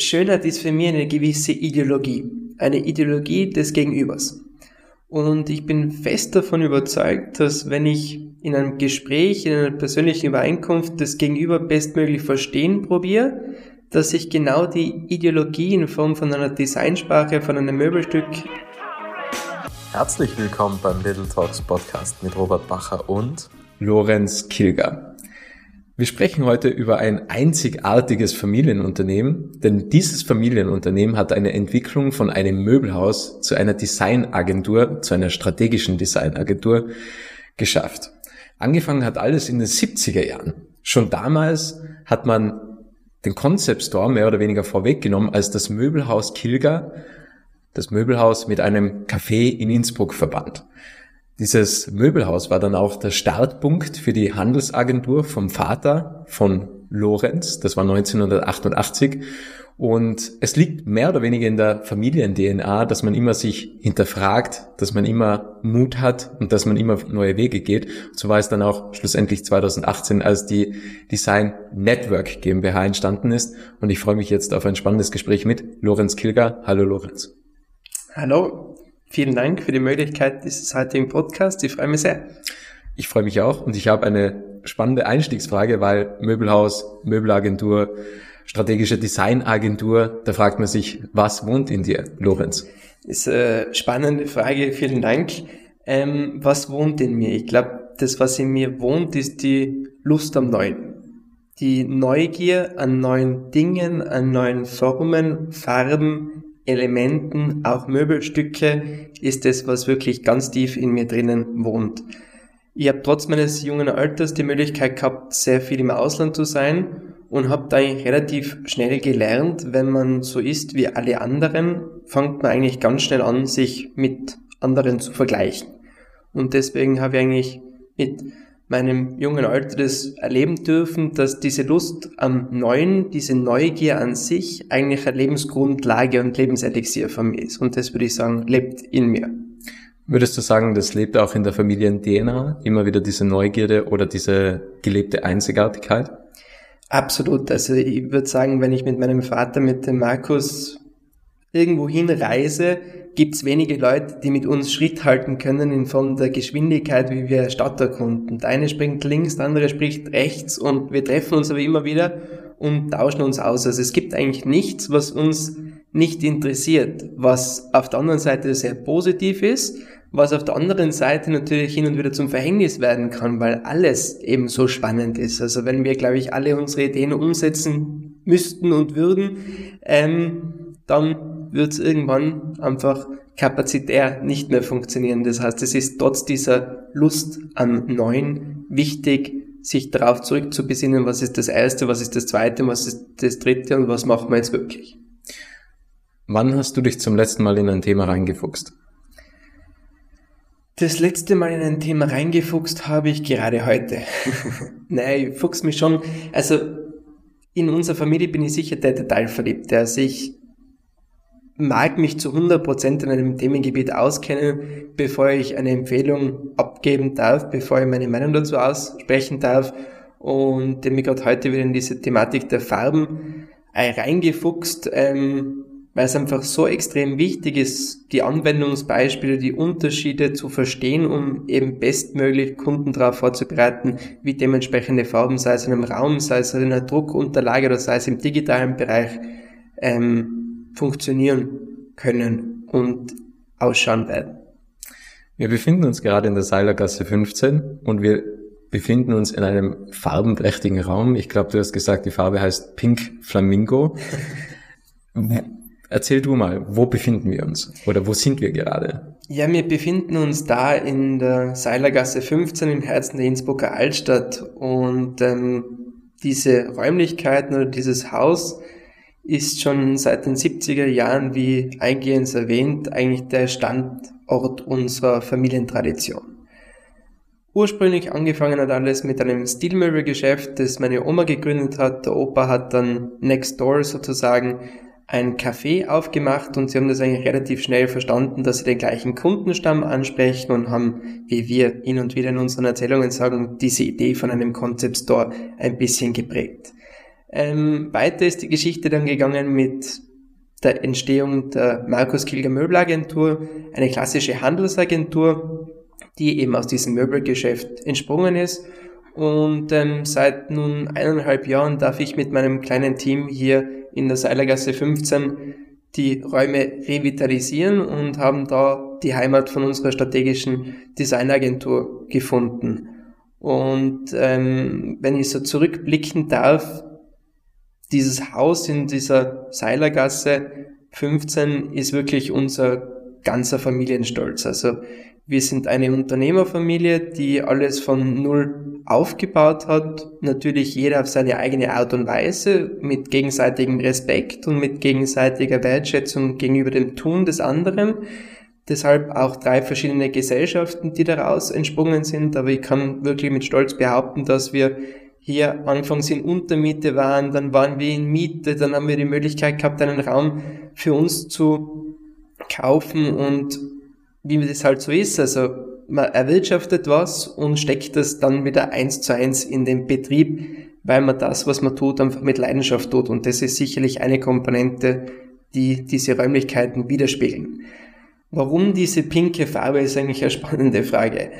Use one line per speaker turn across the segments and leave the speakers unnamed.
Schönheit ist für mich eine gewisse Ideologie, eine Ideologie des Gegenübers. Und ich bin fest davon überzeugt, dass wenn ich in einem Gespräch, in einer persönlichen Übereinkunft das Gegenüber bestmöglich verstehen probiere, dass ich genau die Ideologie in Form von einer Designsprache, von einem Möbelstück.
Herzlich willkommen beim Little Talks Podcast mit Robert Bacher und
Lorenz Kilger. Wir sprechen heute über ein einzigartiges Familienunternehmen, denn dieses Familienunternehmen hat eine Entwicklung von einem Möbelhaus zu einer Designagentur, zu einer strategischen Designagentur geschafft. Angefangen hat alles in den 70er Jahren. Schon damals hat man den Concept Store mehr oder weniger vorweggenommen als das Möbelhaus Kilger, das Möbelhaus mit einem Café in Innsbruck verbannt. Dieses Möbelhaus war dann auch der Startpunkt für die Handelsagentur vom Vater von Lorenz. Das war 1988. Und es liegt mehr oder weniger in der Familien-DNA, dass man immer sich hinterfragt, dass man immer Mut hat und dass man immer neue Wege geht. so war es dann auch schlussendlich 2018, als die Design Network GmbH entstanden ist. Und ich freue mich jetzt auf ein spannendes Gespräch mit Lorenz Kilger. Hallo Lorenz.
Hallo, Vielen Dank für die Möglichkeit dieses heutigen Podcasts. Ich freue mich sehr.
Ich freue mich auch und ich habe eine spannende Einstiegsfrage, weil Möbelhaus, Möbelagentur, strategische Designagentur, da fragt man sich, was wohnt in dir, Lorenz?
ist eine spannende Frage, vielen Dank. Ähm, was wohnt in mir? Ich glaube, das, was in mir wohnt, ist die Lust am Neuen. Die Neugier an neuen Dingen, an neuen Formen, Farben, Elementen, auch Möbelstücke, ist es, was wirklich ganz tief in mir drinnen wohnt. Ich habe trotz meines jungen Alters die Möglichkeit gehabt, sehr viel im Ausland zu sein und habe da eigentlich relativ schnell gelernt, wenn man so ist wie alle anderen, fängt man eigentlich ganz schnell an, sich mit anderen zu vergleichen. Und deswegen habe ich eigentlich mit meinem jungen Alter das erleben dürfen, dass diese Lust am Neuen, diese Neugier an sich eigentlich eine Lebensgrundlage und Lebenselixier von mir ist. Und das würde ich sagen, lebt in mir.
Würdest du sagen, das lebt auch in der Familien-DNA, immer wieder diese Neugierde oder diese gelebte Einzigartigkeit?
Absolut. Also ich würde sagen, wenn ich mit meinem Vater, mit dem Markus irgendwo hinreise, gibt es wenige Leute, die mit uns Schritt halten können in Form der Geschwindigkeit, wie wir Stadt erkunden. Der eine springt links, der andere spricht rechts und wir treffen uns aber immer wieder und tauschen uns aus. Also es gibt eigentlich nichts, was uns nicht interessiert, was auf der anderen Seite sehr positiv ist, was auf der anderen Seite natürlich hin und wieder zum Verhängnis werden kann, weil alles eben so spannend ist. Also wenn wir, glaube ich, alle unsere Ideen umsetzen müssten und würden, ähm, dann wird es irgendwann einfach kapazitär nicht mehr funktionieren. Das heißt, es ist trotz dieser Lust am Neuen wichtig, sich darauf zurückzubesinnen, was ist das Erste, was ist das Zweite, was ist das Dritte und was machen wir jetzt wirklich.
Wann hast du dich zum letzten Mal in ein Thema reingefuchst?
Das letzte Mal in ein Thema reingefuchst habe ich gerade heute. Nein, ich fuchs mich schon. Also in unserer Familie bin ich sicher der Detailverliebte. Also ich mag mich zu 100% in einem Themengebiet auskennen, bevor ich eine Empfehlung abgeben darf, bevor ich meine Meinung dazu aussprechen darf. Und mich gerade heute wieder in diese Thematik der Farben äh, reingefuchst, ähm, weil es einfach so extrem wichtig ist, die Anwendungsbeispiele, die Unterschiede zu verstehen, um eben bestmöglich Kunden darauf vorzubereiten, wie dementsprechende Farben, sei es in einem Raum, sei es in einer Druckunterlage oder sei es im digitalen Bereich, ähm, funktionieren können und ausschauen werden.
Wir befinden uns gerade in der Seilergasse 15 und wir befinden uns in einem farbenprächtigen Raum. Ich glaube, du hast gesagt, die Farbe heißt Pink Flamingo. Erzähl du mal, wo befinden wir uns oder wo sind wir gerade?
Ja, wir befinden uns da in der Seilergasse 15 im Herzen der Innsbrucker Altstadt und ähm, diese Räumlichkeiten oder dieses Haus ist schon seit den 70er Jahren, wie eingehend erwähnt, eigentlich der Standort unserer Familientradition. Ursprünglich angefangen hat alles mit einem Stilmöbelgeschäft, das meine Oma gegründet hat. Der Opa hat dann next door sozusagen ein Café aufgemacht und sie haben das eigentlich relativ schnell verstanden, dass sie den gleichen Kundenstamm ansprechen und haben, wie wir hin und wieder in unseren Erzählungen sagen, diese Idee von einem Concept Store ein bisschen geprägt. Ähm, weiter ist die Geschichte dann gegangen mit der Entstehung der Markus Kilger Möbelagentur, eine klassische Handelsagentur, die eben aus diesem Möbelgeschäft entsprungen ist. Und ähm, seit nun eineinhalb Jahren darf ich mit meinem kleinen Team hier in der Seilergasse 15 die Räume revitalisieren und haben da die Heimat von unserer strategischen Designagentur gefunden. Und ähm, wenn ich so zurückblicken darf, dieses Haus in dieser Seilergasse 15 ist wirklich unser ganzer Familienstolz. Also wir sind eine Unternehmerfamilie, die alles von Null aufgebaut hat. Natürlich jeder auf seine eigene Art und Weise, mit gegenseitigem Respekt und mit gegenseitiger Wertschätzung gegenüber dem Tun des anderen. Deshalb auch drei verschiedene Gesellschaften, die daraus entsprungen sind. Aber ich kann wirklich mit Stolz behaupten, dass wir hier anfangs in Untermiete waren, dann waren wir in Miete, dann haben wir die Möglichkeit gehabt, einen Raum für uns zu kaufen und wie das halt so ist, also man erwirtschaftet was und steckt das dann wieder eins zu eins in den Betrieb, weil man das, was man tut, einfach mit Leidenschaft tut und das ist sicherlich eine Komponente, die diese Räumlichkeiten widerspiegeln. Warum diese pinke Farbe ist eigentlich eine spannende Frage.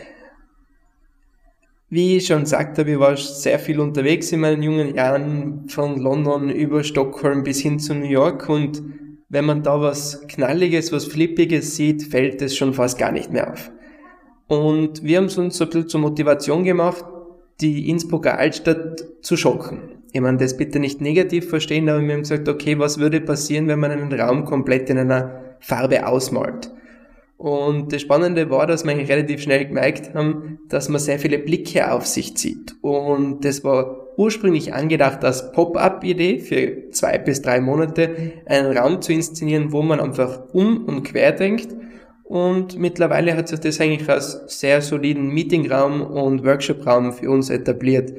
Wie ich schon gesagt habe, ich war sehr viel unterwegs in meinen jungen Jahren, von London über Stockholm bis hin zu New York und wenn man da was Knalliges, was Flippiges sieht, fällt es schon fast gar nicht mehr auf. Und wir haben es uns so ein bisschen zur Motivation gemacht, die Innsbrucker Altstadt zu schocken. Ich meine, das bitte nicht negativ verstehen, aber wir haben gesagt, okay, was würde passieren, wenn man einen Raum komplett in einer Farbe ausmalt? Und das Spannende war, dass wir relativ schnell gemerkt haben, dass man sehr viele Blicke auf sich zieht. Und das war ursprünglich angedacht als Pop-up-Idee für zwei bis drei Monate, einen Raum zu inszenieren, wo man einfach um und quer denkt. Und mittlerweile hat sich das eigentlich als sehr soliden Meetingraum und Workshopraum für uns etabliert.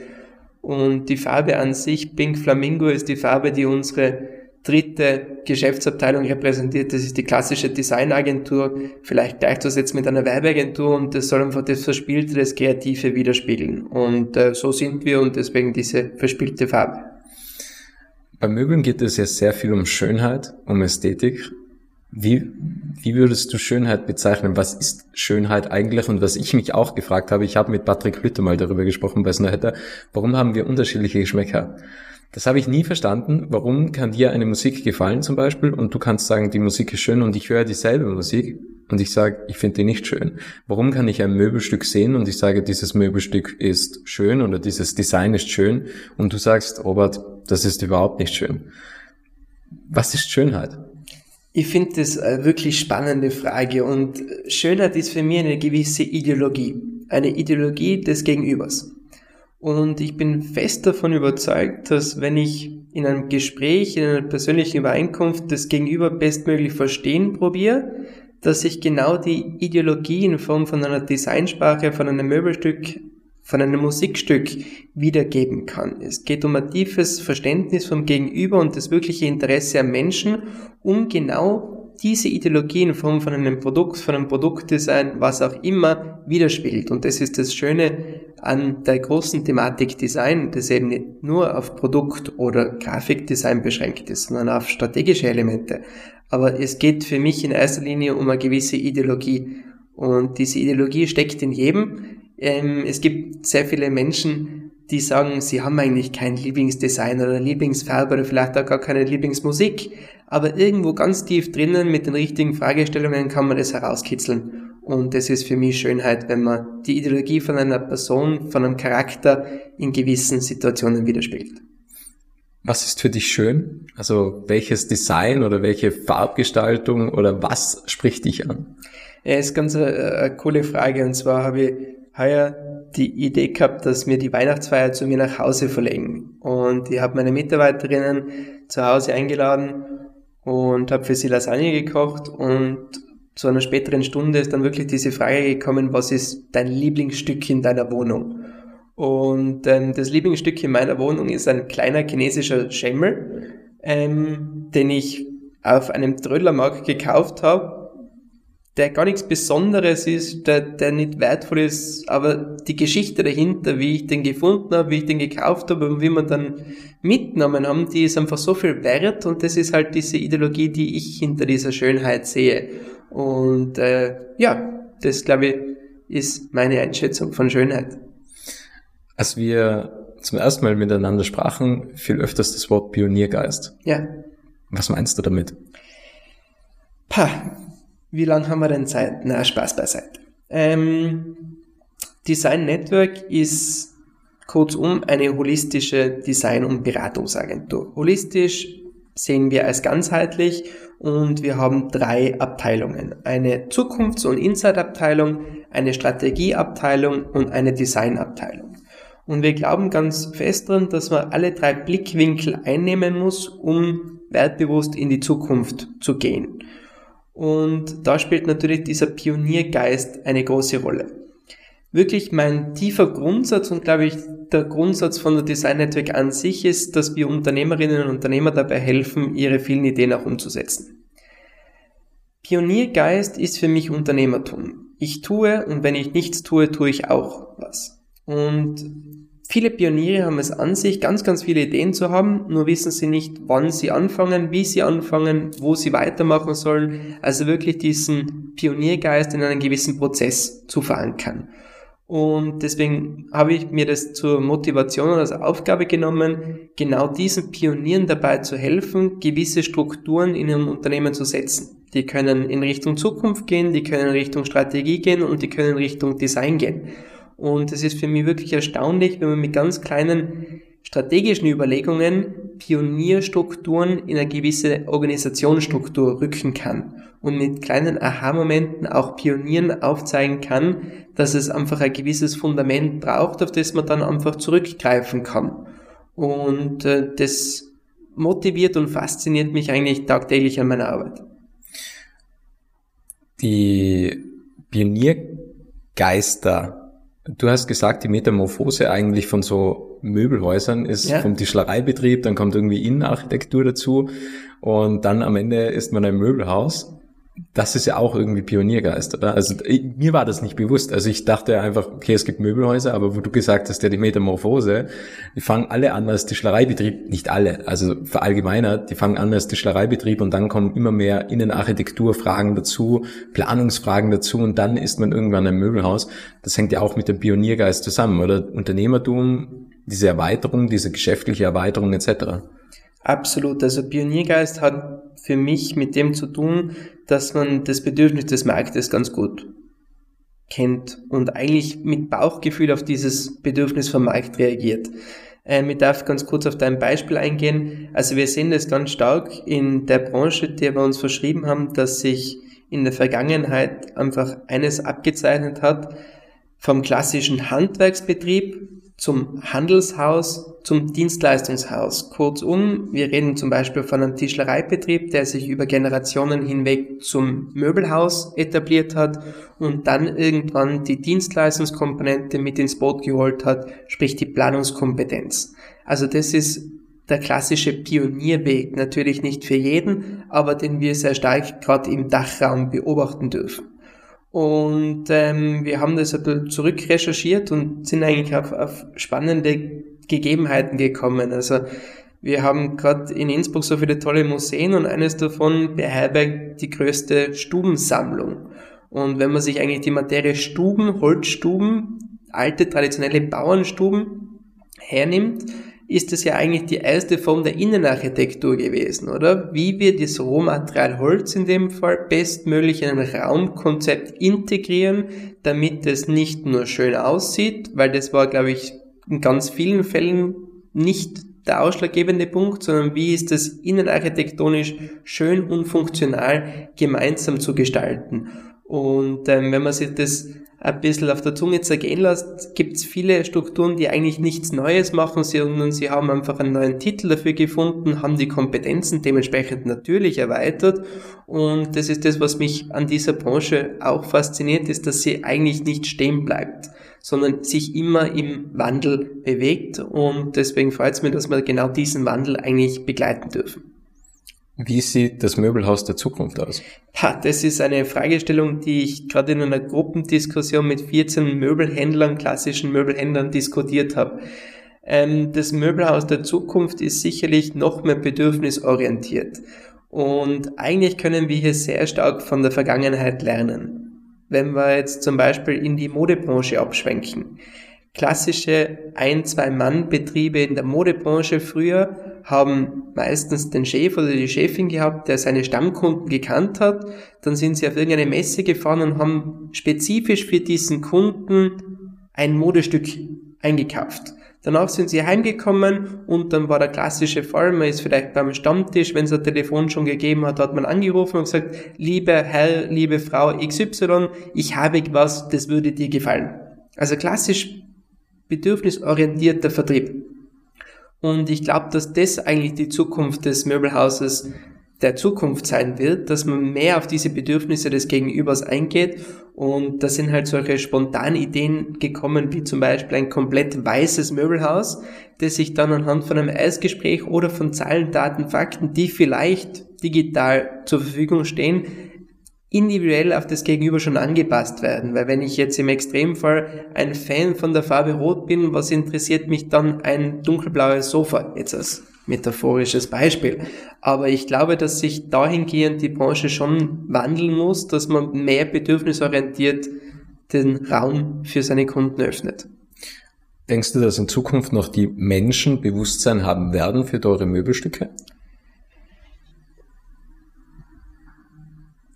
Und die Farbe an sich, Pink Flamingo, ist die Farbe, die unsere dritte Geschäftsabteilung repräsentiert. Das ist die klassische Designagentur, vielleicht gleichzusetzen mit einer Werbeagentur und das soll einfach das Verspielte, das Kreative widerspiegeln. Und äh, so sind wir und deswegen diese verspielte Farbe.
Bei Möbeln geht es ja sehr viel um Schönheit, um Ästhetik. Wie, wie würdest du Schönheit bezeichnen? Was ist Schönheit eigentlich? Und was ich mich auch gefragt habe, ich habe mit Patrick Hütte mal darüber gesprochen bei Snowhatter, warum haben wir unterschiedliche Geschmäcker? Das habe ich nie verstanden. Warum kann dir eine Musik gefallen zum Beispiel und du kannst sagen, die Musik ist schön und ich höre dieselbe Musik und ich sage, ich finde die nicht schön. Warum kann ich ein Möbelstück sehen und ich sage, dieses Möbelstück ist schön oder dieses Design ist schön und du sagst, Robert, das ist überhaupt nicht schön. Was ist Schönheit?
Ich finde das eine wirklich spannende Frage und Schönheit ist für mich eine gewisse Ideologie, eine Ideologie des Gegenübers. Und ich bin fest davon überzeugt, dass wenn ich in einem Gespräch, in einer persönlichen Übereinkunft das Gegenüber bestmöglich verstehen probiere, dass ich genau die Ideologie in Form von einer Designsprache, von einem Möbelstück, von einem Musikstück wiedergeben kann. Es geht um ein tiefes Verständnis vom Gegenüber und das wirkliche Interesse am Menschen, um genau diese Ideologie in Form von einem Produkt, von einem Produktdesign, was auch immer, widerspiegelt. Und das ist das Schöne an der großen Thematik Design, das eben nicht nur auf Produkt- oder Grafikdesign beschränkt ist, sondern auf strategische Elemente. Aber es geht für mich in erster Linie um eine gewisse Ideologie. Und diese Ideologie steckt in jedem. Ähm, es gibt sehr viele Menschen, die sagen, sie haben eigentlich kein Lieblingsdesign oder Lieblingsfarbe oder vielleicht auch gar keine Lieblingsmusik aber irgendwo ganz tief drinnen mit den richtigen Fragestellungen kann man das herauskitzeln. Und das ist für mich Schönheit, wenn man die Ideologie von einer Person, von einem Charakter in gewissen Situationen widerspiegelt.
Was ist für dich schön? Also welches Design oder welche Farbgestaltung oder was spricht dich an?
Ja, ist ganz eine, äh, eine coole Frage. Und zwar habe ich heuer die Idee gehabt, dass wir die Weihnachtsfeier zu mir nach Hause verlegen. Und ich habe meine Mitarbeiterinnen zu Hause eingeladen und habe für sie Lasagne gekocht und zu einer späteren Stunde ist dann wirklich diese Frage gekommen, was ist dein Lieblingsstück in deiner Wohnung? Und ähm, das Lieblingsstück in meiner Wohnung ist ein kleiner chinesischer Schemmel, ähm, den ich auf einem Trödlermarkt gekauft habe, der gar nichts Besonderes ist, der, der nicht wertvoll ist, aber die Geschichte dahinter, wie ich den gefunden habe, wie ich den gekauft habe und wie man dann mitgenommen haben, die ist einfach so viel wert und das ist halt diese Ideologie, die ich hinter dieser Schönheit sehe. Und äh, ja, das glaube ich ist meine Einschätzung von Schönheit.
Als wir zum ersten Mal miteinander sprachen, fiel öfters das Wort Pioniergeist.
Ja.
Was meinst du damit?
Pah, wie lange haben wir denn Zeit? Na, Spaß beiseite. Ähm, Design Network ist kurzum eine holistische Design- und Beratungsagentur. Holistisch sehen wir als ganzheitlich und wir haben drei Abteilungen. Eine Zukunfts- und Insight-Abteilung, eine Strategieabteilung und eine Designabteilung. Und wir glauben ganz fest daran, dass man alle drei Blickwinkel einnehmen muss, um wertbewusst in die Zukunft zu gehen. Und da spielt natürlich dieser Pioniergeist eine große Rolle. Wirklich mein tiefer Grundsatz und glaube ich der Grundsatz von der Design Network an sich ist, dass wir Unternehmerinnen und Unternehmer dabei helfen, ihre vielen Ideen auch umzusetzen. Pioniergeist ist für mich Unternehmertum. Ich tue und wenn ich nichts tue, tue ich auch was. Und Viele Pioniere haben es an sich, ganz, ganz viele Ideen zu haben, nur wissen sie nicht, wann sie anfangen, wie sie anfangen, wo sie weitermachen sollen. Also wirklich diesen Pioniergeist in einen gewissen Prozess zu verankern. Und deswegen habe ich mir das zur Motivation und als Aufgabe genommen, genau diesen Pionieren dabei zu helfen, gewisse Strukturen in ihrem Unternehmen zu setzen. Die können in Richtung Zukunft gehen, die können in Richtung Strategie gehen und die können in Richtung Design gehen. Und es ist für mich wirklich erstaunlich, wenn man mit ganz kleinen strategischen Überlegungen Pionierstrukturen in eine gewisse Organisationsstruktur rücken kann und mit kleinen Aha-Momenten auch Pionieren aufzeigen kann, dass es einfach ein gewisses Fundament braucht, auf das man dann einfach zurückgreifen kann. Und äh, das motiviert und fasziniert mich eigentlich tagtäglich an meiner Arbeit.
Die Pioniergeister Du hast gesagt, die Metamorphose eigentlich von so Möbelhäusern ist ja. vom Tischlereibetrieb, dann kommt irgendwie Innenarchitektur dazu und dann am Ende ist man ein Möbelhaus das ist ja auch irgendwie Pioniergeist, oder? Also mir war das nicht bewusst. Also ich dachte einfach, okay, es gibt Möbelhäuser, aber wo du gesagt hast, ja die Metamorphose, die fangen alle an als Tischlereibetrieb, nicht alle, also verallgemeinert, die fangen an als Tischlereibetrieb und dann kommen immer mehr Innenarchitekturfragen dazu, Planungsfragen dazu und dann ist man irgendwann ein Möbelhaus. Das hängt ja auch mit dem Pioniergeist zusammen, oder? Unternehmertum, diese Erweiterung, diese geschäftliche Erweiterung etc.
Absolut. Also Pioniergeist hat für mich mit dem zu tun, dass man das Bedürfnis des Marktes ganz gut kennt und eigentlich mit Bauchgefühl auf dieses Bedürfnis vom Markt reagiert. Ähm, ich darf ganz kurz auf dein Beispiel eingehen. Also wir sehen das ganz stark in der Branche, der wir uns verschrieben haben, dass sich in der Vergangenheit einfach eines abgezeichnet hat, vom klassischen Handwerksbetrieb zum Handelshaus, zum Dienstleistungshaus. Kurzum, wir reden zum Beispiel von einem Tischlereibetrieb, der sich über Generationen hinweg zum Möbelhaus etabliert hat und dann irgendwann die Dienstleistungskomponente mit ins Boot geholt hat, sprich die Planungskompetenz. Also das ist der klassische Pionierweg, natürlich nicht für jeden, aber den wir sehr stark gerade im Dachraum beobachten dürfen. Und ähm, wir haben das ein bisschen zurückrecherchiert und sind eigentlich auf, auf spannende Gegebenheiten gekommen. Also wir haben gerade in Innsbruck so viele tolle Museen und eines davon beherbergt die größte Stubensammlung. Und wenn man sich eigentlich die Materie Stuben, Holzstuben, alte traditionelle Bauernstuben hernimmt, ist es ja eigentlich die erste Form der Innenarchitektur gewesen, oder? Wie wir das Rohmaterial Holz in dem Fall bestmöglich in ein Raumkonzept integrieren, damit es nicht nur schön aussieht, weil das war, glaube ich, in ganz vielen Fällen nicht der ausschlaggebende Punkt, sondern wie ist es innenarchitektonisch schön und funktional gemeinsam zu gestalten. Und ähm, wenn man sich das ein bisschen auf der Zunge zergehen lässt, gibt es viele Strukturen, die eigentlich nichts Neues machen, sondern sie haben einfach einen neuen Titel dafür gefunden, haben die Kompetenzen dementsprechend natürlich erweitert. Und das ist das, was mich an dieser Branche auch fasziniert, ist, dass sie eigentlich nicht stehen bleibt, sondern sich immer im Wandel bewegt. Und deswegen freut es mich, dass wir genau diesen Wandel eigentlich begleiten dürfen.
Wie sieht das Möbelhaus der Zukunft aus?
Das ist eine Fragestellung, die ich gerade in einer Gruppendiskussion mit 14 Möbelhändlern, klassischen Möbelhändlern diskutiert habe. Ähm, das Möbelhaus der Zukunft ist sicherlich noch mehr bedürfnisorientiert. Und eigentlich können wir hier sehr stark von der Vergangenheit lernen. Wenn wir jetzt zum Beispiel in die Modebranche abschwenken. Klassische ein-, zwei-Mann-Betriebe in der Modebranche früher haben meistens den Chef oder die Chefin gehabt, der seine Stammkunden gekannt hat. Dann sind sie auf irgendeine Messe gefahren und haben spezifisch für diesen Kunden ein Modestück eingekauft. Danach sind sie heimgekommen und dann war der klassische Fall, man ist vielleicht beim Stammtisch, wenn es ein Telefon schon gegeben hat, hat man angerufen und gesagt, liebe Herr, liebe Frau XY, ich habe was, das würde dir gefallen. Also klassisch bedürfnisorientierter Vertrieb. Und ich glaube, dass das eigentlich die Zukunft des Möbelhauses der Zukunft sein wird, dass man mehr auf diese Bedürfnisse des Gegenübers eingeht. Und da sind halt solche spontanen Ideen gekommen, wie zum Beispiel ein komplett weißes Möbelhaus, das sich dann anhand von einem Eisgespräch oder von Zahlen, Daten, Fakten, die vielleicht digital zur Verfügung stehen, individuell auf das Gegenüber schon angepasst werden. Weil wenn ich jetzt im Extremfall ein Fan von der Farbe Rot bin, was interessiert mich dann ein dunkelblaues Sofa? Jetzt als metaphorisches Beispiel. Aber ich glaube, dass sich dahingehend die Branche schon wandeln muss, dass man mehr bedürfnisorientiert den Raum für seine Kunden öffnet.
Denkst du, dass in Zukunft noch die Menschen Bewusstsein haben werden für teure Möbelstücke?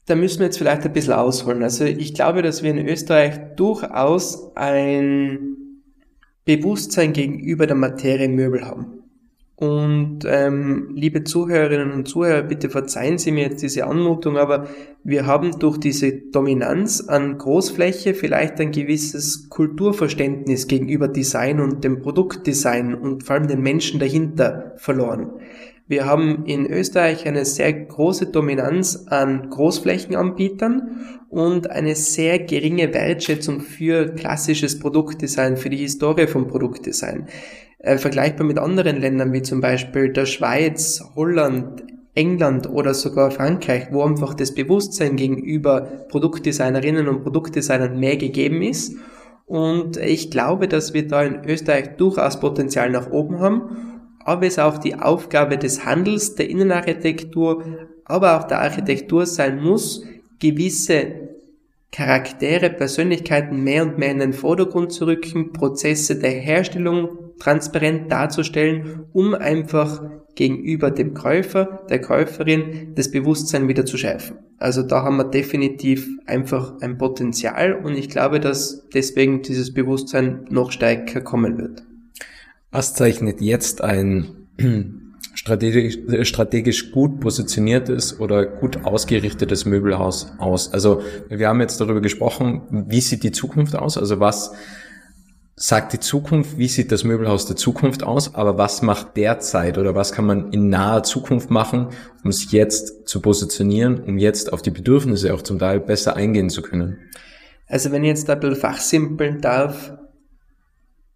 Da müssen wir jetzt vielleicht ein bisschen ausholen. Also ich glaube, dass wir in Österreich durchaus ein Bewusstsein gegenüber der Materie Möbel haben. Und ähm, liebe Zuhörerinnen und Zuhörer, bitte verzeihen Sie mir jetzt diese Anmutung, aber wir haben durch diese Dominanz an Großfläche vielleicht ein gewisses Kulturverständnis gegenüber Design und dem Produktdesign und vor allem den Menschen dahinter verloren. Wir haben in Österreich eine sehr große Dominanz an Großflächenanbietern und eine sehr geringe Wertschätzung für klassisches Produktdesign, für die Historie vom Produktdesign äh, vergleichbar mit anderen Ländern wie zum Beispiel der Schweiz, Holland, England oder sogar Frankreich, wo einfach das Bewusstsein gegenüber Produktdesignerinnen und Produktdesignern mehr gegeben ist. Und ich glaube, dass wir da in Österreich durchaus Potenzial nach oben haben. Aber es auch die Aufgabe des Handels, der Innenarchitektur, aber auch der Architektur sein muss, gewisse Charaktere, Persönlichkeiten mehr und mehr in den Vordergrund zu rücken, Prozesse der Herstellung transparent darzustellen, um einfach gegenüber dem Käufer, der Käuferin das Bewusstsein wieder zu schärfen. Also da haben wir definitiv einfach ein Potenzial und ich glaube, dass deswegen dieses Bewusstsein noch stärker kommen wird.
Was zeichnet jetzt ein strategisch, strategisch gut positioniertes oder gut ausgerichtetes Möbelhaus aus? Also wir haben jetzt darüber gesprochen, wie sieht die Zukunft aus? Also was sagt die Zukunft, wie sieht das Möbelhaus der Zukunft aus, aber was macht derzeit oder was kann man in naher Zukunft machen, um sich jetzt zu positionieren, um jetzt auf die Bedürfnisse auch zum Teil besser eingehen zu können?
Also wenn ich jetzt ein bisschen fachsimpeln darf,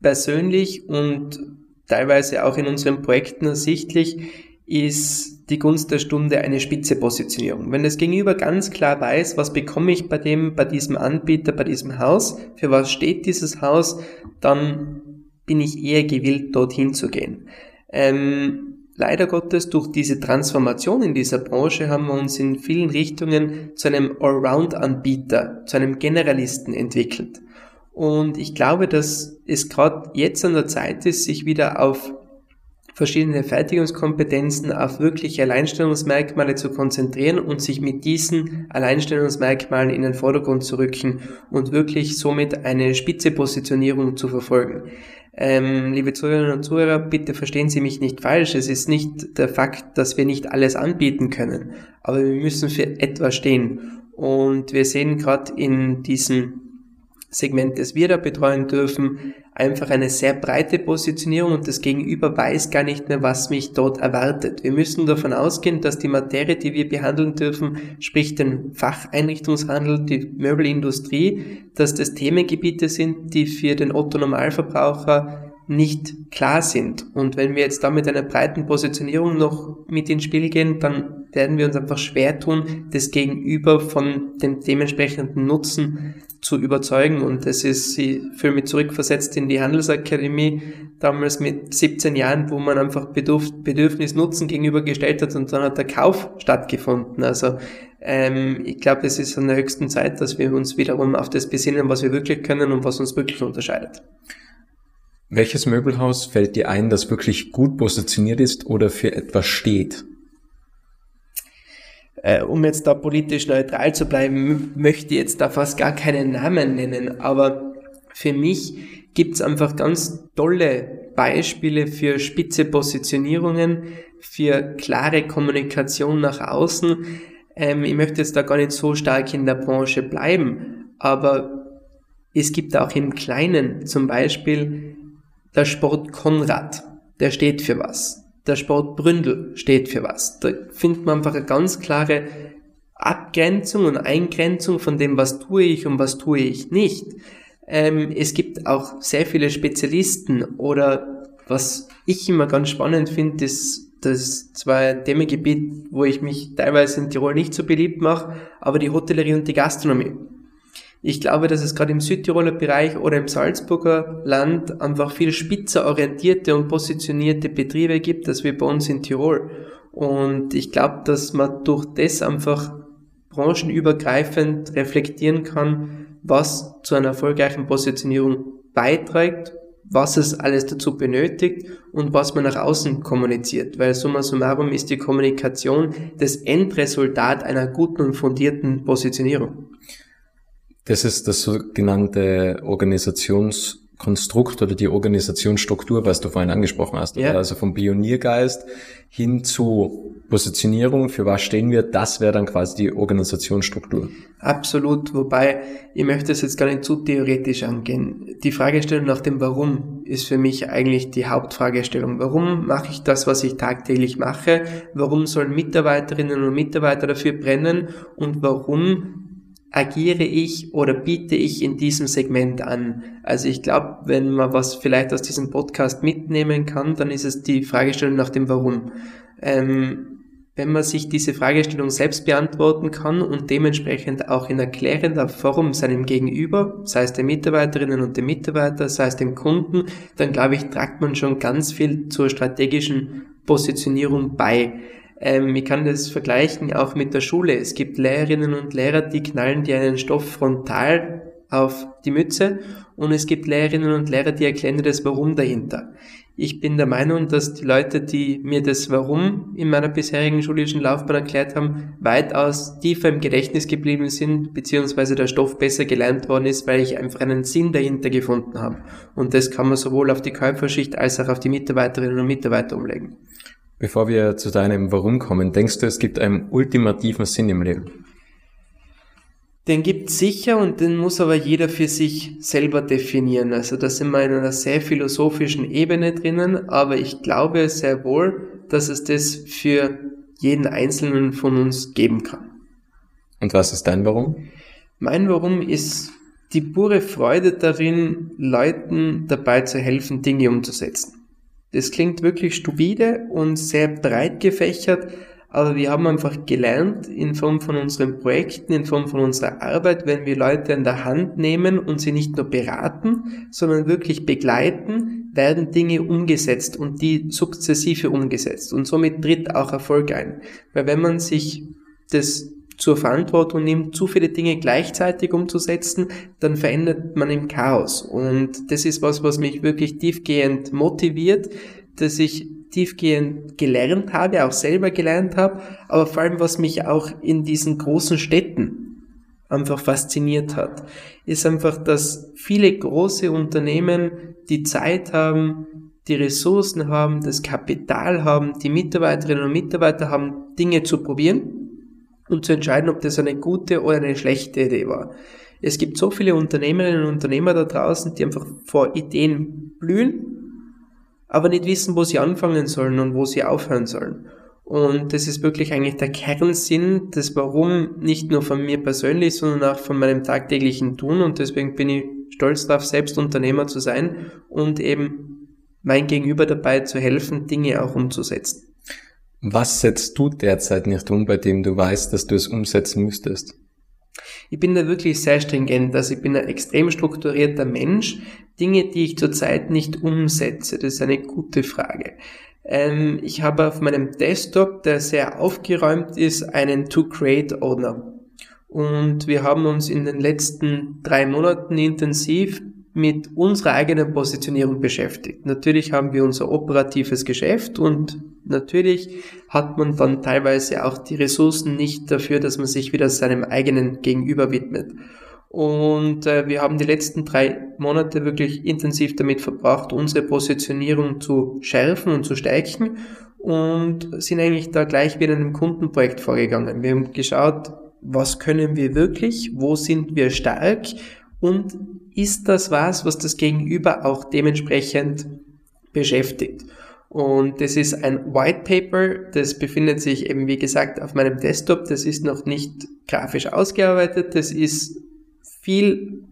persönlich und teilweise auch in unseren Projekten ersichtlich, ist die Gunst der Stunde eine spitze Positionierung. Wenn das Gegenüber ganz klar weiß, was bekomme ich bei dem, bei diesem Anbieter, bei diesem Haus, für was steht dieses Haus, dann bin ich eher gewillt, dorthin zu gehen. Ähm, leider Gottes, durch diese Transformation in dieser Branche haben wir uns in vielen Richtungen zu einem Allround-Anbieter, zu einem Generalisten entwickelt. Und ich glaube, dass es gerade jetzt an der Zeit ist, sich wieder auf verschiedene Fertigungskompetenzen auf wirkliche Alleinstellungsmerkmale zu konzentrieren und sich mit diesen Alleinstellungsmerkmalen in den Vordergrund zu rücken und wirklich somit eine spitze Positionierung zu verfolgen. Ähm, liebe Zuhörerinnen und Zuhörer, bitte verstehen Sie mich nicht falsch. Es ist nicht der Fakt, dass wir nicht alles anbieten können, aber wir müssen für etwas stehen. Und wir sehen gerade in diesem Segment, das wir da betreuen dürfen, einfach eine sehr breite Positionierung und das Gegenüber weiß gar nicht mehr, was mich dort erwartet. Wir müssen davon ausgehen, dass die Materie, die wir behandeln dürfen, sprich den Facheinrichtungshandel, die Möbelindustrie, dass das Themengebiete sind, die für den Otto Normalverbraucher nicht klar sind. Und wenn wir jetzt da mit einer breiten Positionierung noch mit ins Spiel gehen, dann werden wir uns einfach schwer tun, das Gegenüber von dem dementsprechenden Nutzen zu überzeugen. Und das ist, ich fühle mich zurückversetzt in die Handelsakademie, damals mit 17 Jahren, wo man einfach Bedürf Bedürfnis Nutzen gegenübergestellt hat und dann hat der Kauf stattgefunden. Also ähm, ich glaube, es ist an der höchsten Zeit, dass wir uns wiederum auf das besinnen, was wir wirklich können und was uns wirklich unterscheidet.
Welches Möbelhaus fällt dir ein, das wirklich gut positioniert ist oder für etwas steht?
Äh, um jetzt da politisch neutral zu bleiben, möchte ich jetzt da fast gar keinen Namen nennen, aber für mich gibt's einfach ganz tolle Beispiele für spitze Positionierungen, für klare Kommunikation nach außen. Ähm, ich möchte jetzt da gar nicht so stark in der Branche bleiben, aber es gibt auch im Kleinen zum Beispiel der Sport Konrad, der steht für was der Sport Bründel steht für was. Da findet man einfach eine ganz klare Abgrenzung und Eingrenzung von dem, was tue ich und was tue ich nicht. Ähm, es gibt auch sehr viele Spezialisten oder was ich immer ganz spannend finde, ist das zwar ein Themengebiet, wo ich mich teilweise in Tirol nicht so beliebt mache, aber die Hotellerie und die Gastronomie. Ich glaube, dass es gerade im Südtiroler Bereich oder im Salzburger Land einfach viel spitzer orientierte und positionierte Betriebe gibt, als wir bei uns in Tirol. Und ich glaube, dass man durch das einfach branchenübergreifend reflektieren kann, was zu einer erfolgreichen Positionierung beiträgt, was es alles dazu benötigt und was man nach außen kommuniziert. Weil summa summarum ist die Kommunikation das Endresultat einer guten und fundierten Positionierung.
Das ist das sogenannte Organisationskonstrukt oder die Organisationsstruktur, was du vorhin angesprochen hast. Ja. Also vom Pioniergeist hin zu Positionierung, für was stehen wir, das wäre dann quasi die Organisationsstruktur.
Absolut, wobei ich möchte es jetzt gar nicht zu theoretisch angehen. Die Fragestellung nach dem Warum ist für mich eigentlich die Hauptfragestellung. Warum mache ich das, was ich tagtäglich mache? Warum sollen Mitarbeiterinnen und Mitarbeiter dafür brennen? Und warum agiere ich oder biete ich in diesem Segment an? Also ich glaube, wenn man was vielleicht aus diesem Podcast mitnehmen kann, dann ist es die Fragestellung nach dem Warum. Ähm, wenn man sich diese Fragestellung selbst beantworten kann und dementsprechend auch in erklärender Form seinem Gegenüber, sei es den Mitarbeiterinnen und dem Mitarbeiter, sei es dem Kunden, dann glaube ich, tragt man schon ganz viel zur strategischen Positionierung bei. Ähm, ich kann das vergleichen auch mit der Schule. Es gibt Lehrerinnen und Lehrer, die knallen dir einen Stoff frontal auf die Mütze und es gibt Lehrerinnen und Lehrer, die erklären dir das Warum dahinter. Ich bin der Meinung, dass die Leute, die mir das Warum in meiner bisherigen schulischen Laufbahn erklärt haben, weitaus tiefer im Gedächtnis geblieben sind, beziehungsweise der Stoff besser gelernt worden ist, weil ich einfach einen Sinn dahinter gefunden habe. Und das kann man sowohl auf die Käuferschicht als auch auf die Mitarbeiterinnen und Mitarbeiter umlegen.
Bevor wir zu deinem Warum kommen, denkst du, es gibt einen ultimativen Sinn im Leben?
Den gibt sicher und den muss aber jeder für sich selber definieren. Also da sind wir in einer sehr philosophischen Ebene drinnen, aber ich glaube sehr wohl, dass es das für jeden Einzelnen von uns geben kann.
Und was ist dein Warum?
Mein Warum ist die pure Freude darin, Leuten dabei zu helfen, Dinge umzusetzen. Das klingt wirklich stupide und sehr breit gefächert, aber wir haben einfach gelernt in Form von unseren Projekten, in Form von unserer Arbeit, wenn wir Leute in der Hand nehmen und sie nicht nur beraten, sondern wirklich begleiten, werden Dinge umgesetzt und die sukzessive umgesetzt. Und somit tritt auch Erfolg ein. Weil wenn man sich das zur Verantwortung nimmt, zu viele Dinge gleichzeitig umzusetzen, dann verändert man im Chaos. Und das ist was, was mich wirklich tiefgehend motiviert, dass ich tiefgehend gelernt habe, auch selber gelernt habe, aber vor allem, was mich auch in diesen großen Städten einfach fasziniert hat, ist einfach, dass viele große Unternehmen die Zeit haben, die Ressourcen haben, das Kapital haben, die Mitarbeiterinnen und Mitarbeiter haben, Dinge zu probieren und zu entscheiden, ob das eine gute oder eine schlechte Idee war. Es gibt so viele Unternehmerinnen und Unternehmer da draußen, die einfach vor Ideen blühen, aber nicht wissen, wo sie anfangen sollen und wo sie aufhören sollen. Und das ist wirklich eigentlich der Kernsinn des Warum, nicht nur von mir persönlich, sondern auch von meinem tagtäglichen Tun. Und deswegen bin ich stolz darauf, selbst Unternehmer zu sein und eben mein Gegenüber dabei zu helfen, Dinge auch umzusetzen.
Was setzt du derzeit nicht um, bei dem du weißt, dass du es umsetzen müsstest?
Ich bin da wirklich sehr stringent, also ich bin ein extrem strukturierter Mensch. Dinge, die ich zurzeit nicht umsetze, das ist eine gute Frage. Ähm, ich habe auf meinem Desktop, der sehr aufgeräumt ist, einen To-Create-Ordner. Und wir haben uns in den letzten drei Monaten intensiv mit unserer eigenen Positionierung beschäftigt. Natürlich haben wir unser operatives Geschäft und natürlich hat man dann teilweise auch die Ressourcen nicht dafür, dass man sich wieder seinem eigenen Gegenüber widmet. Und äh, wir haben die letzten drei Monate wirklich intensiv damit verbracht, unsere Positionierung zu schärfen und zu stärken und sind eigentlich da gleich wieder in einem Kundenprojekt vorgegangen. Wir haben geschaut, was können wir wirklich, wo sind wir stark und ist das was, was das Gegenüber auch dementsprechend beschäftigt. Und das ist ein White Paper, das befindet sich eben, wie gesagt, auf meinem Desktop. Das ist noch nicht grafisch ausgearbeitet. Das ist viel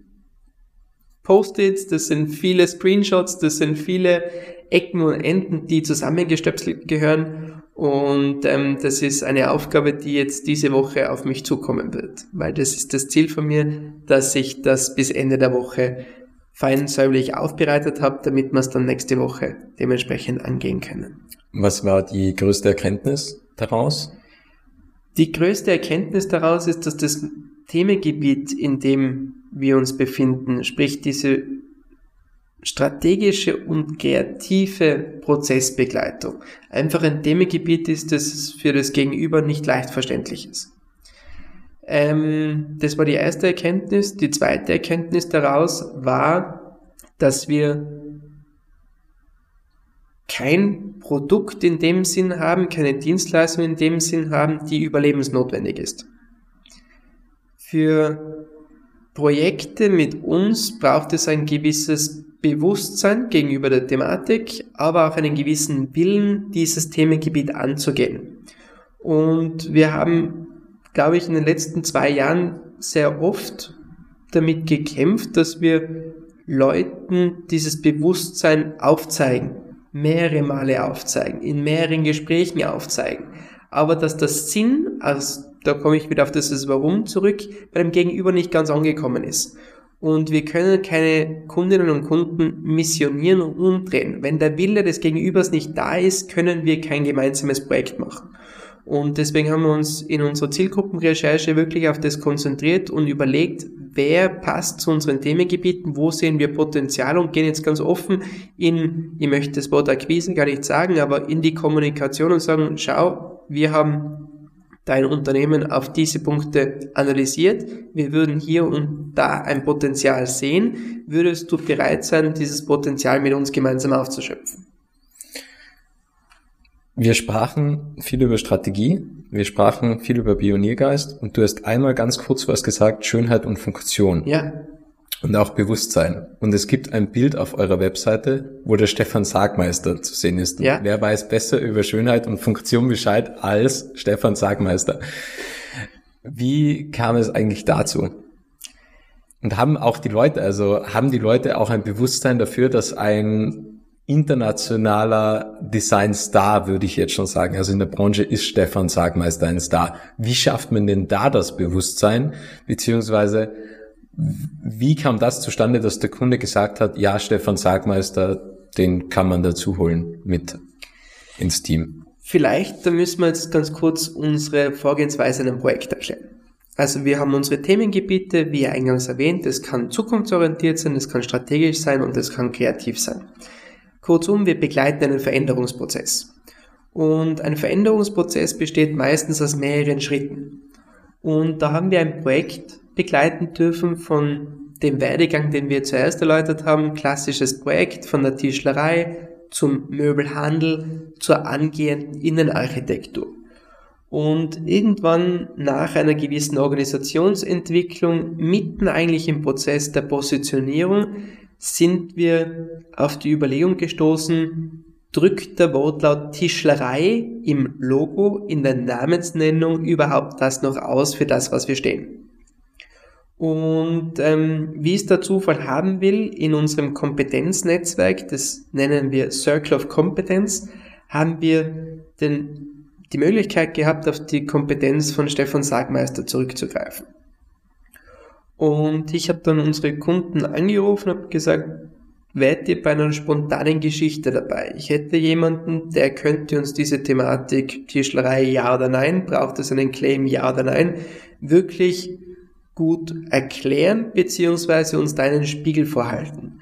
Post-its, das sind viele Screenshots, das sind viele Ecken und Enden, die zusammengestöpselt gehören. Und ähm, das ist eine Aufgabe, die jetzt diese Woche auf mich zukommen wird, weil das ist das Ziel von mir, dass ich das bis Ende der Woche fein säuberlich aufbereitet habe, damit wir es dann nächste Woche dementsprechend angehen können.
Was war die größte Erkenntnis daraus?
Die größte Erkenntnis daraus ist, dass das Themengebiet, in dem wir uns befinden, sprich diese strategische und kreative Prozessbegleitung, einfach ein Themengebiet ist, das für das Gegenüber nicht leicht verständlich ist. Ähm, das war die erste Erkenntnis. Die zweite Erkenntnis daraus war, dass wir kein Produkt in dem Sinn haben, keine Dienstleistung in dem Sinn haben, die überlebensnotwendig ist. Für Projekte mit uns braucht es ein gewisses Bewusstsein gegenüber der Thematik, aber auch einen gewissen Willen, dieses Themengebiet anzugehen. Und wir haben glaube ich, in den letzten zwei Jahren sehr oft damit gekämpft, dass wir Leuten dieses Bewusstsein aufzeigen, mehrere Male aufzeigen, in mehreren Gesprächen aufzeigen. Aber dass das Sinn, also da komme ich wieder auf das Warum zurück, bei dem Gegenüber nicht ganz angekommen ist. Und wir können keine Kundinnen und Kunden missionieren und umdrehen. Wenn der Wille des Gegenübers nicht da ist, können wir kein gemeinsames Projekt machen. Und deswegen haben wir uns in unserer Zielgruppenrecherche wirklich auf das konzentriert und überlegt, wer passt zu unseren Themengebieten, wo sehen wir Potenzial und gehen jetzt ganz offen in, ich möchte das Wort Akquisen gar nicht sagen, aber in die Kommunikation und sagen, schau, wir haben dein Unternehmen auf diese Punkte analysiert. Wir würden hier und da ein Potenzial sehen. Würdest du bereit sein, dieses Potenzial mit uns gemeinsam aufzuschöpfen?
Wir sprachen viel über Strategie, wir sprachen viel über Pioniergeist und du hast einmal ganz kurz was gesagt, Schönheit und Funktion.
Ja.
Und auch Bewusstsein. Und es gibt ein Bild auf eurer Webseite, wo der Stefan Sargmeister zu sehen ist.
Ja.
Wer weiß besser über Schönheit und Funktion Bescheid als Stefan Sargmeister? Wie kam es eigentlich dazu? Und haben auch die Leute, also haben die Leute auch ein Bewusstsein dafür, dass ein internationaler Design-Star, würde ich jetzt schon sagen. Also in der Branche ist Stefan Sagmeister ein Star. Wie schafft man denn da das Bewusstsein? Beziehungsweise, wie kam das zustande, dass der Kunde gesagt hat, ja, Stefan Sagmeister, den kann man dazu holen mit ins Team?
Vielleicht, da müssen wir jetzt ganz kurz unsere Vorgehensweise in einem Projekt erklären. Also wir haben unsere Themengebiete, wie eingangs erwähnt, es kann zukunftsorientiert sein, es kann strategisch sein und es kann kreativ sein. Kurzum, wir begleiten einen Veränderungsprozess. Und ein Veränderungsprozess besteht meistens aus mehreren Schritten. Und da haben wir ein Projekt begleiten dürfen von dem Werdegang, den wir zuerst erläutert haben, klassisches Projekt von der Tischlerei zum Möbelhandel zur angehenden Innenarchitektur. Und irgendwann nach einer gewissen Organisationsentwicklung, mitten eigentlich im Prozess der Positionierung, sind wir auf die Überlegung gestoßen, drückt der Wortlaut Tischlerei im Logo, in der Namensnennung überhaupt das noch aus für das, was wir stehen. Und ähm, wie es der Zufall haben will, in unserem Kompetenznetzwerk, das nennen wir Circle of Competence, haben wir den die Möglichkeit gehabt, auf die Kompetenz von Stefan Sagmeister zurückzugreifen. Und ich habe dann unsere Kunden angerufen und gesagt, wärt ihr bei einer spontanen Geschichte dabei? Ich hätte jemanden, der könnte uns diese Thematik Tischlerei ja oder nein, braucht es einen Claim ja oder nein, wirklich gut erklären, beziehungsweise uns da einen Spiegel vorhalten.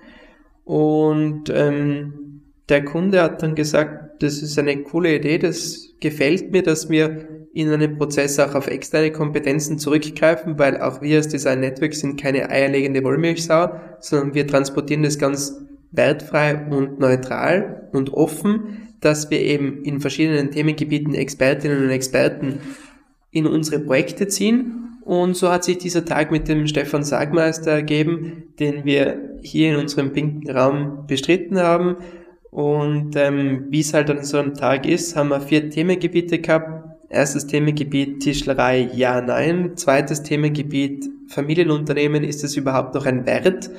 Und ähm, der Kunde hat dann gesagt, das ist eine coole Idee, das gefällt mir, dass wir in einem Prozess auch auf externe Kompetenzen zurückgreifen, weil auch wir als Design Network sind keine eierlegende Wollmilchsau, sondern wir transportieren das ganz wertfrei und neutral und offen, dass wir eben in verschiedenen Themengebieten Expertinnen und Experten in unsere Projekte ziehen. Und so hat sich dieser Tag mit dem Stefan Sagmeister ergeben, den wir hier in unserem pinken Raum bestritten haben. Und ähm, wie es halt an so einem Tag ist, haben wir vier Themengebiete gehabt, Erstes Themengebiet Tischlerei, ja, nein. Zweites Themengebiet Familienunternehmen, ist es überhaupt noch ein Wert,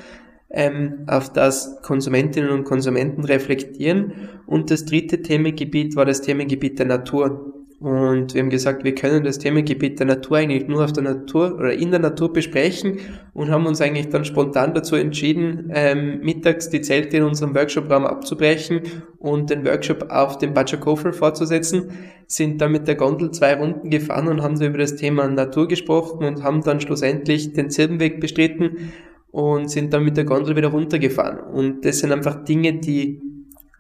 ähm, auf das Konsumentinnen und Konsumenten reflektieren. Und das dritte Themengebiet war das Themengebiet der Natur. Und wir haben gesagt, wir können das Themengebiet der Natur eigentlich nur auf der Natur oder in der Natur besprechen und haben uns eigentlich dann spontan dazu entschieden, ähm, mittags die Zelte in unserem Workshopraum abzubrechen und den Workshop auf dem Batschakofel fortzusetzen, sind dann mit der Gondel zwei Runden gefahren und haben so über das Thema Natur gesprochen und haben dann schlussendlich den Zirbenweg bestritten und sind dann mit der Gondel wieder runtergefahren. Und das sind einfach Dinge, die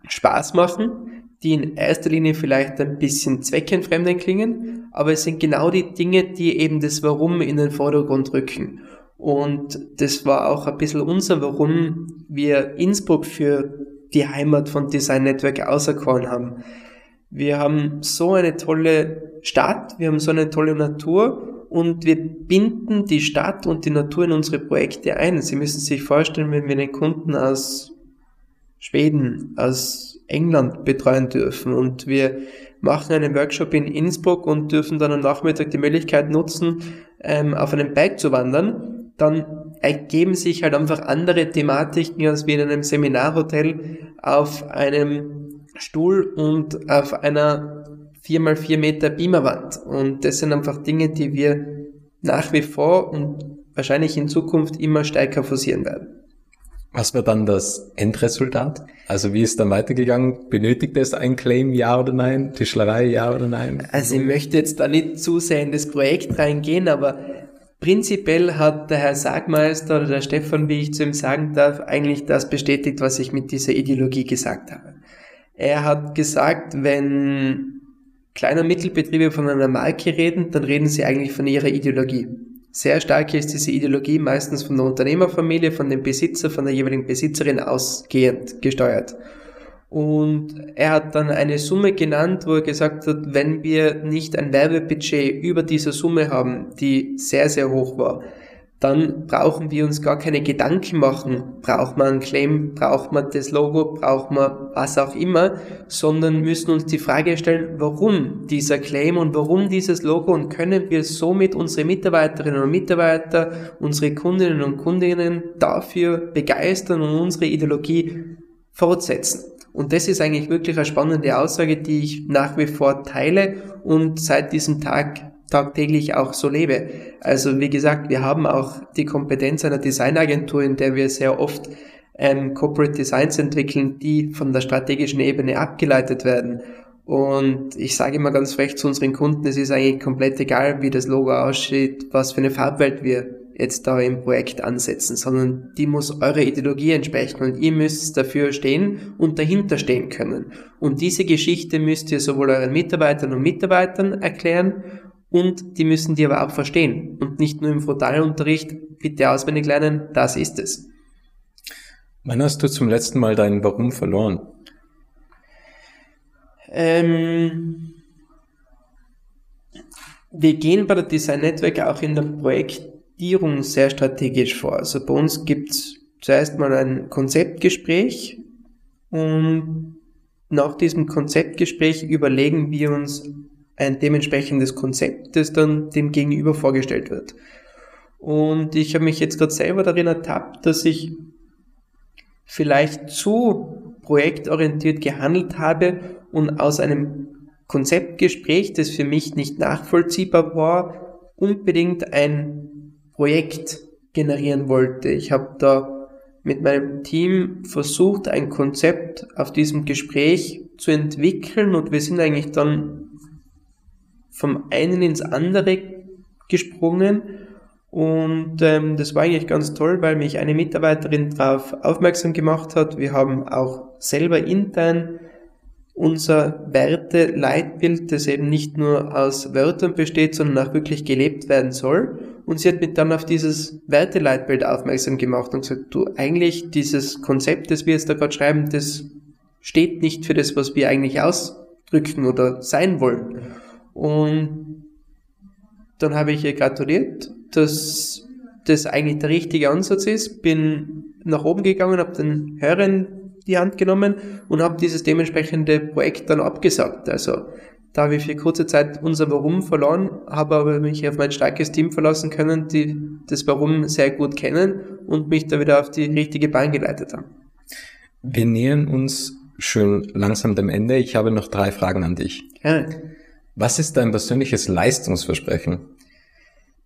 Spaß machen, die in erster Linie vielleicht ein bisschen zweckentfremdend klingen, aber es sind genau die Dinge, die eben das Warum in den Vordergrund rücken. Und das war auch ein bisschen unser Warum wir Innsbruck für die Heimat von Design Network auserkoren haben. Wir haben so eine tolle Stadt, wir haben so eine tolle Natur und wir binden die Stadt und die Natur in unsere Projekte ein. Sie müssen sich vorstellen, wenn wir einen Kunden aus Schweden, aus England betreuen dürfen. Und wir machen einen Workshop in Innsbruck und dürfen dann am Nachmittag die Möglichkeit nutzen, ähm, auf einem Bike zu wandern. Dann ergeben sich halt einfach andere Thematiken, als wie in einem Seminarhotel auf einem Stuhl und auf einer 4x4 Meter Beamerwand. Und das sind einfach Dinge, die wir nach wie vor und wahrscheinlich in Zukunft immer stärker forcieren werden.
Was war dann das Endresultat? Also wie ist dann weitergegangen? Benötigt es ein Claim, ja oder nein? Tischlerei, ja oder nein?
Also ich möchte jetzt da nicht zu sehr in das Projekt reingehen, aber prinzipiell hat der Herr Sagmeister oder der Stefan, wie ich zu ihm sagen darf, eigentlich das bestätigt, was ich mit dieser Ideologie gesagt habe. Er hat gesagt, wenn kleine Mittelbetriebe von einer Marke reden, dann reden sie eigentlich von ihrer Ideologie. Sehr stark ist diese Ideologie meistens von der Unternehmerfamilie, von dem Besitzer, von der jeweiligen Besitzerin ausgehend gesteuert. Und er hat dann eine Summe genannt, wo er gesagt hat, wenn wir nicht ein Werbebudget über dieser Summe haben, die sehr, sehr hoch war, dann brauchen wir uns gar keine Gedanken machen, braucht man einen Claim, braucht man das Logo, braucht man was auch immer, sondern müssen uns die Frage stellen, warum dieser Claim und warum dieses Logo und können wir somit unsere Mitarbeiterinnen und Mitarbeiter, unsere Kundinnen und Kundinnen dafür begeistern und unsere Ideologie fortsetzen. Und das ist eigentlich wirklich eine spannende Aussage, die ich nach wie vor teile und seit diesem Tag tagtäglich auch so lebe. Also wie gesagt, wir haben auch die Kompetenz einer Designagentur, in der wir sehr oft ähm, Corporate Designs entwickeln, die von der strategischen Ebene abgeleitet werden. Und ich sage immer ganz frech zu unseren Kunden, es ist eigentlich komplett egal, wie das Logo aussieht, was für eine Farbwelt wir jetzt da im Projekt ansetzen, sondern die muss eurer Ideologie entsprechen und ihr müsst dafür stehen und dahinter stehen können. Und diese Geschichte müsst ihr sowohl euren Mitarbeitern und Mitarbeitern erklären und die müssen die aber auch verstehen und nicht nur im Frontalunterricht bitte auswendig lernen, das ist es.
Wann hast du zum letzten Mal dein Warum verloren?
Ähm, wir gehen bei der Design Network auch in der Projektierung sehr strategisch vor. Also bei uns gibt es zuerst mal ein Konzeptgespräch und nach diesem Konzeptgespräch überlegen wir uns ein dementsprechendes Konzept, das dann dem Gegenüber vorgestellt wird. Und ich habe mich jetzt gerade selber darin ertappt, dass ich vielleicht zu projektorientiert gehandelt habe und aus einem Konzeptgespräch, das für mich nicht nachvollziehbar war, unbedingt ein Projekt generieren wollte. Ich habe da mit meinem Team versucht, ein Konzept auf diesem Gespräch zu entwickeln und wir sind eigentlich dann vom einen ins andere gesprungen und ähm, das war eigentlich ganz toll, weil mich eine Mitarbeiterin darauf aufmerksam gemacht hat. Wir haben auch selber intern unser Werte-Leitbild, das eben nicht nur aus Wörtern besteht, sondern auch wirklich gelebt werden soll. Und sie hat mich dann auf dieses Werte-Leitbild aufmerksam gemacht und gesagt, du, eigentlich dieses Konzept, das wir jetzt da gerade schreiben, das steht nicht für das, was wir eigentlich ausdrücken oder sein wollen. Und dann habe ich ihr gratuliert, dass das eigentlich der richtige Ansatz ist, bin nach oben gegangen, habe den Hörern die Hand genommen und habe dieses dementsprechende Projekt dann abgesagt. Also da habe ich für kurze Zeit unser Warum verloren, habe aber mich auf mein starkes Team verlassen können, die das Warum sehr gut kennen und mich da wieder auf die richtige Bahn geleitet haben.
Wir nähern uns schön langsam dem Ende. Ich habe noch drei Fragen an dich.
Ja.
Was ist dein persönliches Leistungsversprechen?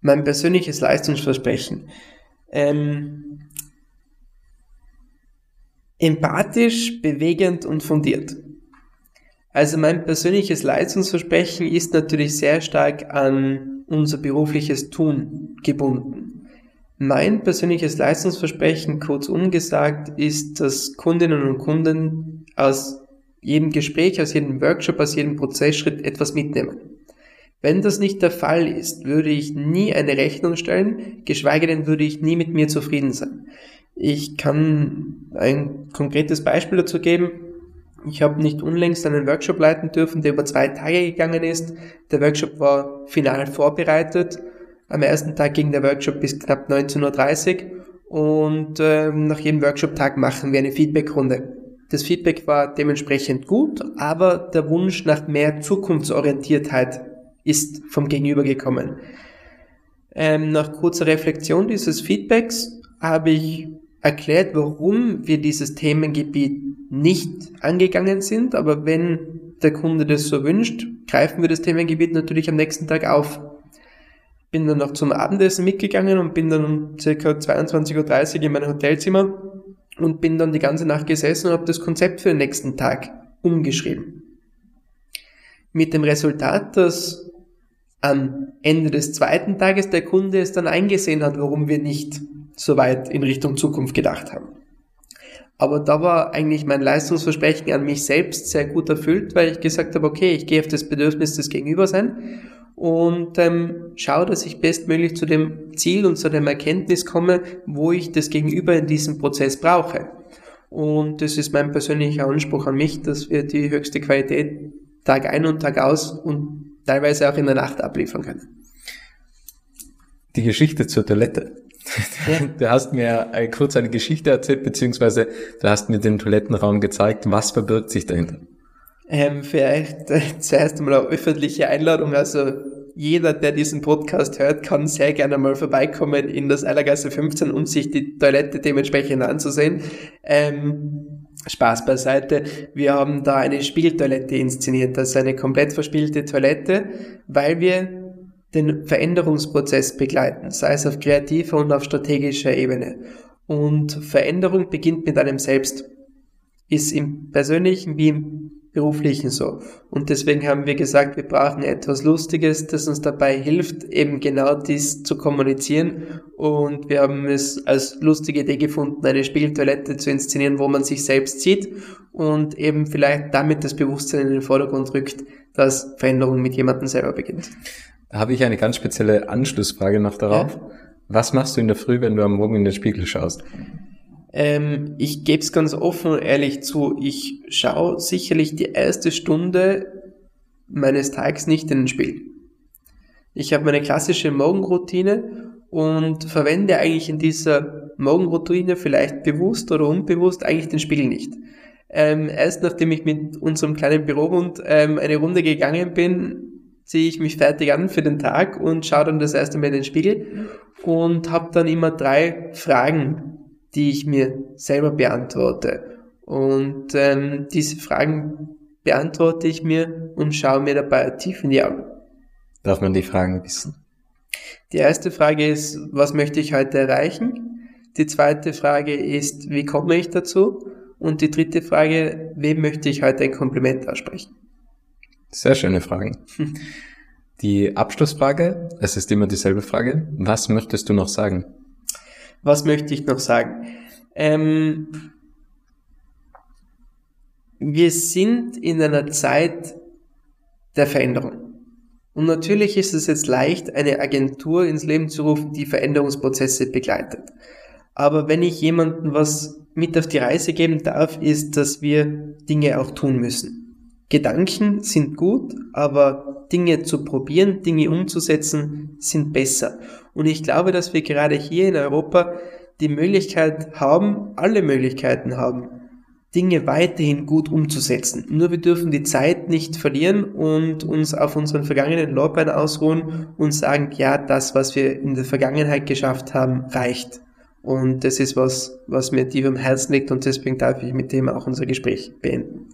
Mein persönliches Leistungsversprechen. Ähm, empathisch, bewegend und fundiert. Also mein persönliches Leistungsversprechen ist natürlich sehr stark an unser berufliches Tun gebunden. Mein persönliches Leistungsversprechen, kurz umgesagt, ist, dass Kundinnen und Kunden aus jedem Gespräch, aus jedem Workshop, aus jedem Prozessschritt etwas mitnehmen. Wenn das nicht der Fall ist, würde ich nie eine Rechnung stellen, geschweige denn würde ich nie mit mir zufrieden sein. Ich kann ein konkretes Beispiel dazu geben. Ich habe nicht unlängst einen Workshop leiten dürfen, der über zwei Tage gegangen ist. Der Workshop war final vorbereitet. Am ersten Tag ging der Workshop bis knapp 19.30 Uhr und äh, nach jedem Workshop-Tag machen wir eine Feedbackrunde. Das Feedback war dementsprechend gut, aber der Wunsch nach mehr Zukunftsorientiertheit ist vom Gegenüber gekommen. Ähm, nach kurzer Reflexion dieses Feedbacks habe ich erklärt, warum wir dieses Themengebiet nicht angegangen sind, aber wenn der Kunde das so wünscht, greifen wir das Themengebiet natürlich am nächsten Tag auf. Bin dann noch zum Abendessen mitgegangen und bin dann um circa 22.30 Uhr in mein Hotelzimmer und bin dann die ganze Nacht gesessen und habe das Konzept für den nächsten Tag umgeschrieben. Mit dem Resultat, dass am Ende des zweiten Tages der Kunde es dann eingesehen hat, warum wir nicht so weit in Richtung Zukunft gedacht haben. Aber da war eigentlich mein Leistungsversprechen an mich selbst sehr gut erfüllt, weil ich gesagt habe, okay, ich gehe auf das Bedürfnis des Gegenübers ein und ähm, schaue, dass ich bestmöglich zu dem Ziel und zu dem Erkenntnis komme, wo ich das Gegenüber in diesem Prozess brauche. Und das ist mein persönlicher Anspruch an mich, dass wir die höchste Qualität Tag ein und Tag aus und teilweise auch in der Nacht abliefern können.
Die Geschichte zur Toilette. Du hast mir äh, kurz eine Geschichte erzählt, beziehungsweise du hast mir den Toilettenraum gezeigt. Was verbirgt sich dahinter?
Ähm, vielleicht äh, zuerst einmal eine öffentliche Einladung. Also jeder, der diesen Podcast hört, kann sehr gerne mal vorbeikommen in das Eilergasse 15, um sich die Toilette dementsprechend anzusehen. Ähm, Spaß beiseite. Wir haben da eine Spieltoilette inszeniert, ist eine komplett verspielte Toilette, weil wir den Veränderungsprozess begleiten, sei es auf kreativer und auf strategischer Ebene. Und Veränderung beginnt mit einem selbst. Ist im persönlichen wie im beruflichen so. Und deswegen haben wir gesagt, wir brauchen etwas Lustiges, das uns dabei hilft, eben genau dies zu kommunizieren. Und wir haben es als lustige Idee gefunden, eine Spieltoilette zu inszenieren, wo man sich selbst sieht und eben vielleicht damit das Bewusstsein in den Vordergrund rückt, dass Veränderung mit jemandem selber beginnt.
Da habe ich eine ganz spezielle Anschlussfrage noch darauf. Ja. Was machst du in der Früh, wenn du am Morgen in den Spiegel schaust?
Ähm, ich gebe es ganz offen und ehrlich zu. Ich schaue sicherlich die erste Stunde meines Tages nicht in den Spiegel. Ich habe meine klassische Morgenroutine und verwende eigentlich in dieser Morgenroutine vielleicht bewusst oder unbewusst eigentlich den Spiegel nicht. Ähm, erst nachdem ich mit unserem kleinen Bürohund ähm, eine Runde gegangen bin, ziehe ich mich fertig an für den Tag und schaue dann das erste Mal in den Spiegel und habe dann immer drei Fragen, die ich mir selber beantworte. Und ähm, diese Fragen beantworte ich mir und schaue mir dabei tief in die Augen.
Darf man die Fragen wissen?
Die erste Frage ist, was möchte ich heute erreichen? Die zweite Frage ist, wie komme ich dazu? Und die dritte Frage, wem möchte ich heute ein Kompliment aussprechen?
Sehr schöne Fragen. Die Abschlussfrage, es ist immer dieselbe Frage. Was möchtest du noch sagen?
Was möchte ich noch sagen? Ähm, wir sind in einer Zeit der Veränderung. Und natürlich ist es jetzt leicht, eine Agentur ins Leben zu rufen, die Veränderungsprozesse begleitet. Aber wenn ich jemandem was mit auf die Reise geben darf, ist, dass wir Dinge auch tun müssen. Gedanken sind gut, aber Dinge zu probieren, Dinge umzusetzen, sind besser. Und ich glaube, dass wir gerade hier in Europa die Möglichkeit haben, alle Möglichkeiten haben, Dinge weiterhin gut umzusetzen. Nur wir dürfen die Zeit nicht verlieren und uns auf unseren vergangenen Lorbeeren ausruhen und sagen, ja, das, was wir in der Vergangenheit geschafft haben, reicht. Und das ist was, was mir tief am Herzen liegt und deswegen darf ich mit dem auch unser Gespräch beenden.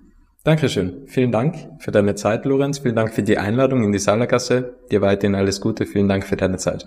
Dankeschön. Vielen Dank für deine Zeit, Lorenz. Vielen Dank für die Einladung in die Salergasse. Dir weiterhin alles Gute. Vielen Dank für deine Zeit.